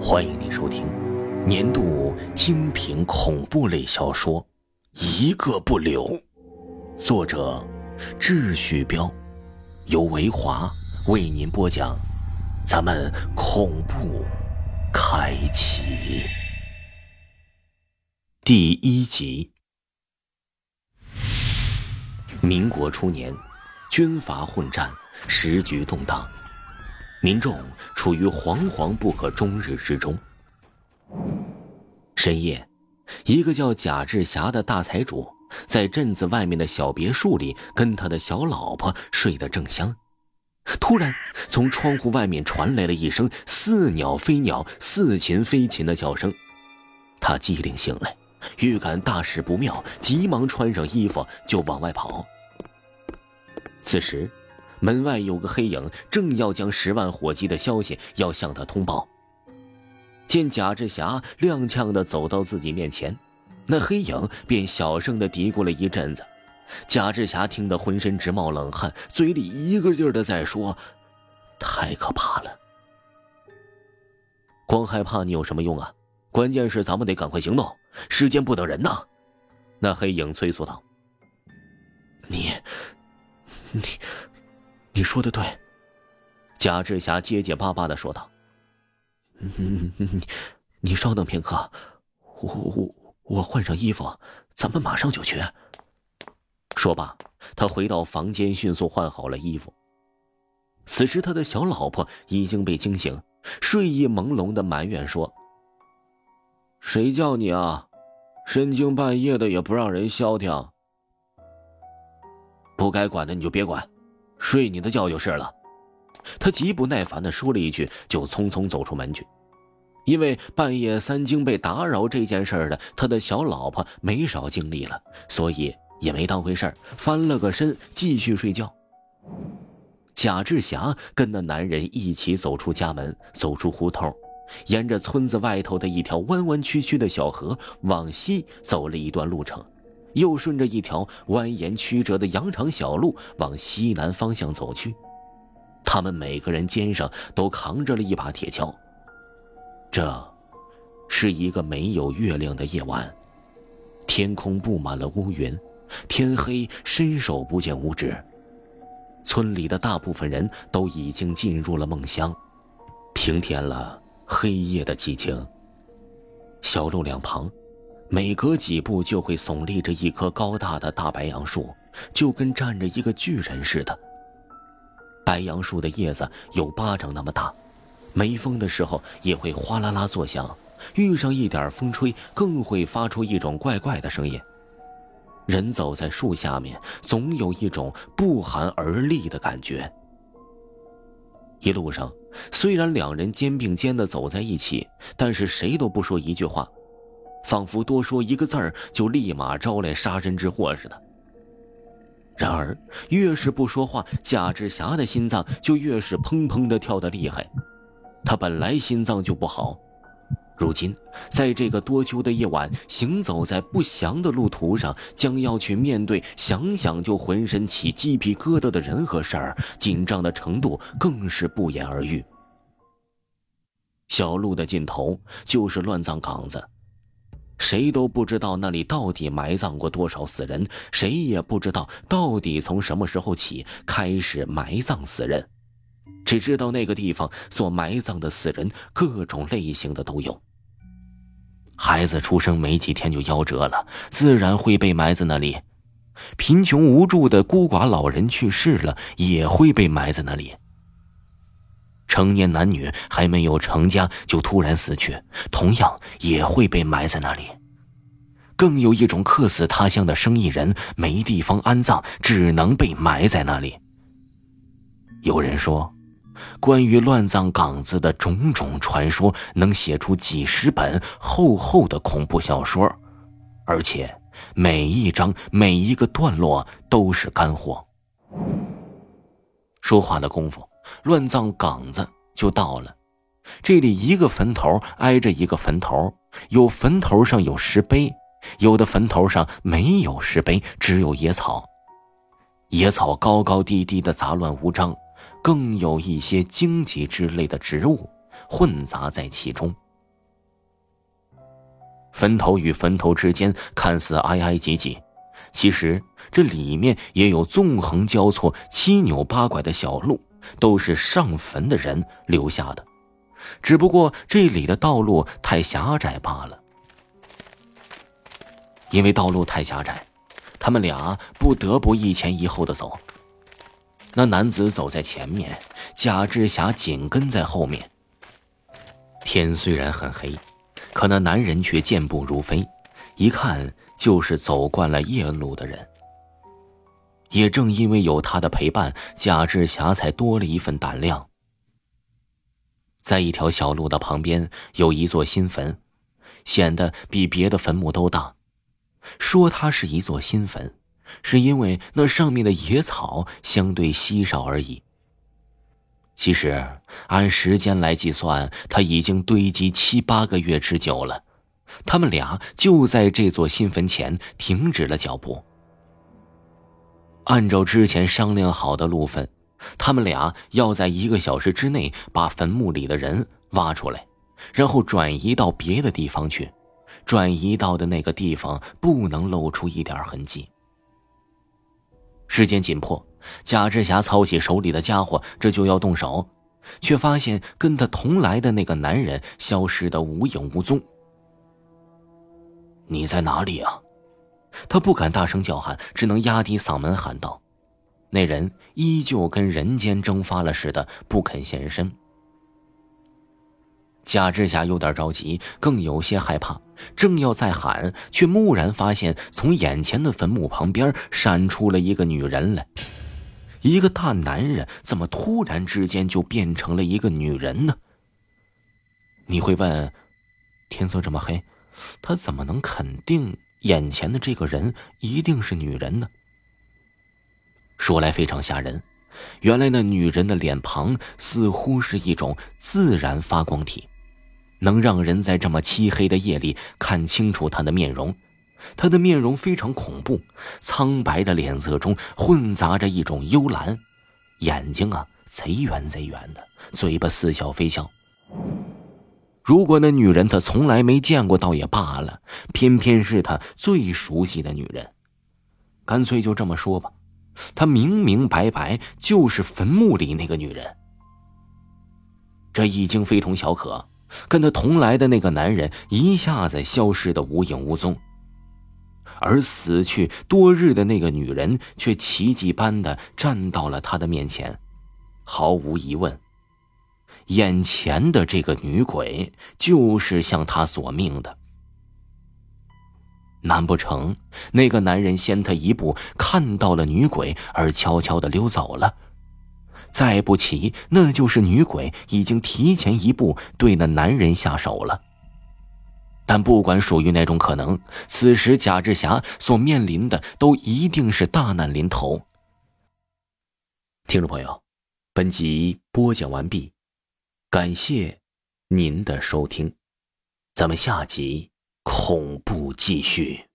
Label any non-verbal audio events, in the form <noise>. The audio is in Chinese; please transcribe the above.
欢迎你收听年度精品恐怖类小说《一个不留》，作者智旭彪，由维华为您播讲。咱们恐怖开启第一集。民国初年，军阀混战，时局动荡。民众处于惶惶不可终日之中。深夜，一个叫贾志霞的大财主在镇子外面的小别墅里，跟他的小老婆睡得正香。突然，从窗户外面传来了一声似鸟非鸟、似禽非禽的叫声。他机灵醒来，预感大事不妙，急忙穿上衣服就往外跑。此时。门外有个黑影，正要将十万火急的消息要向他通报。见贾志霞踉跄的走到自己面前，那黑影便小声的嘀咕了一阵子。贾志霞听得浑身直冒冷汗，嘴里一个劲儿的在说：“太可怕了！光害怕你有什么用啊？关键是咱们得赶快行动，时间不等人呐！”那黑影催促道：“你，你。”你说的对，贾志霞结结巴巴的说道：“你 <laughs> 你稍等片刻，我我我换上衣服，咱们马上就去。”说罢，他回到房间，迅速换好了衣服。此时，他的小老婆已经被惊醒，睡意朦胧的埋怨说：“谁叫你啊？深更半夜的也不让人消停，不该管的你就别管。”睡你的觉就是了，他极不耐烦的说了一句，就匆匆走出门去。因为半夜三更被打扰这件事的，他的小老婆没少经历了，所以也没当回事儿翻了个身继续睡觉。贾志霞跟那男人一起走出家门，走出胡同，沿着村子外头的一条弯弯曲曲的小河往西走了一段路程。又顺着一条蜿蜒曲折的羊肠小路往西南方向走去，他们每个人肩上都扛着了一把铁锹。这，是一个没有月亮的夜晚，天空布满了乌云，天黑伸手不见五指。村里的大部分人都已经进入了梦乡，平添了黑夜的寂静。小路两旁。每隔几步就会耸立着一棵高大的大白杨树，就跟站着一个巨人似的。白杨树的叶子有巴掌那么大，没风的时候也会哗啦啦作响，遇上一点风吹更会发出一种怪怪的声音。人走在树下面，总有一种不寒而栗的感觉。一路上，虽然两人肩并肩的走在一起，但是谁都不说一句话。仿佛多说一个字儿就立马招来杀身之祸似的。然而，越是不说话，贾志霞的心脏就越是砰砰的跳得厉害。他本来心脏就不好，如今在这个多秋的夜晚，行走在不祥的路途上，将要去面对想想就浑身起鸡皮疙瘩的人和事儿，紧张的程度更是不言而喻。小路的尽头就是乱葬岗子。谁都不知道那里到底埋葬过多少死人，谁也不知道到底从什么时候起开始埋葬死人，只知道那个地方所埋葬的死人各种类型的都有。孩子出生没几天就夭折了，自然会被埋在那里；贫穷无助的孤寡老人去世了，也会被埋在那里。成年男女还没有成家就突然死去，同样也会被埋在那里。更有一种客死他乡的生意人没地方安葬，只能被埋在那里。有人说，关于乱葬岗子的种种传说，能写出几十本厚厚的恐怖小说，而且每一章每一个段落都是干货。说话的功夫。乱葬岗子就到了，这里一个坟头挨着一个坟头，有坟头上有石碑，有的坟头上没有石碑，只有野草，野草高高低低的杂乱无章，更有一些荆棘之类的植物混杂在其中，坟头与坟头之间看似挨挨挤挤，其实这里面也有纵横交错、七扭八拐的小路，都是上坟的人留下的。只不过这里的道路太狭窄罢了。因为道路太狭窄，他们俩不得不一前一后的走。那男子走在前面，贾志霞紧跟在后面。天虽然很黑，可那男人却健步如飞，一看就是走惯了夜路的人。也正因为有他的陪伴，贾志霞才多了一份胆量。在一条小路的旁边有一座新坟，显得比别的坟墓都大。说它是一座新坟，是因为那上面的野草相对稀少而已。其实按时间来计算，它已经堆积七八个月之久了。他们俩就在这座新坟前停止了脚步。按照之前商量好的路分，他们俩要在一个小时之内把坟墓里的人挖出来，然后转移到别的地方去。转移到的那个地方不能露出一点痕迹。时间紧迫，贾志霞操起手里的家伙，这就要动手，却发现跟他同来的那个男人消失的无影无踪。你在哪里啊？他不敢大声叫喊，只能压低嗓门喊道。那人依旧跟人间蒸发了似的，不肯现身。贾志霞有点着急，更有些害怕。正要再喊，却蓦然发现从眼前的坟墓旁边闪出了一个女人来。一个大男人怎么突然之间就变成了一个女人呢？你会问：天色这么黑，他怎么能肯定眼前的这个人一定是女人呢？说来非常吓人，原来那女人的脸庞似乎是一种自然发光体。能让人在这么漆黑的夜里看清楚她的面容，她的面容非常恐怖，苍白的脸色中混杂着一种幽蓝，眼睛啊贼圆贼圆的，嘴巴似笑非笑。如果那女人他从来没见过倒也罢了，偏偏是他最熟悉的女人，干脆就这么说吧，她明明白白就是坟墓里那个女人。这已经非同小可。跟他同来的那个男人一下子消失的无影无踪，而死去多日的那个女人却奇迹般的站到了他的面前。毫无疑问，眼前的这个女鬼就是向他索命的。难不成那个男人先他一步看到了女鬼，而悄悄的溜走了？再不起，那就是女鬼已经提前一步对那男人下手了。但不管属于哪种可能，此时贾志霞所面临的都一定是大难临头。听众朋友，本集播讲完毕，感谢您的收听，咱们下集恐怖继续。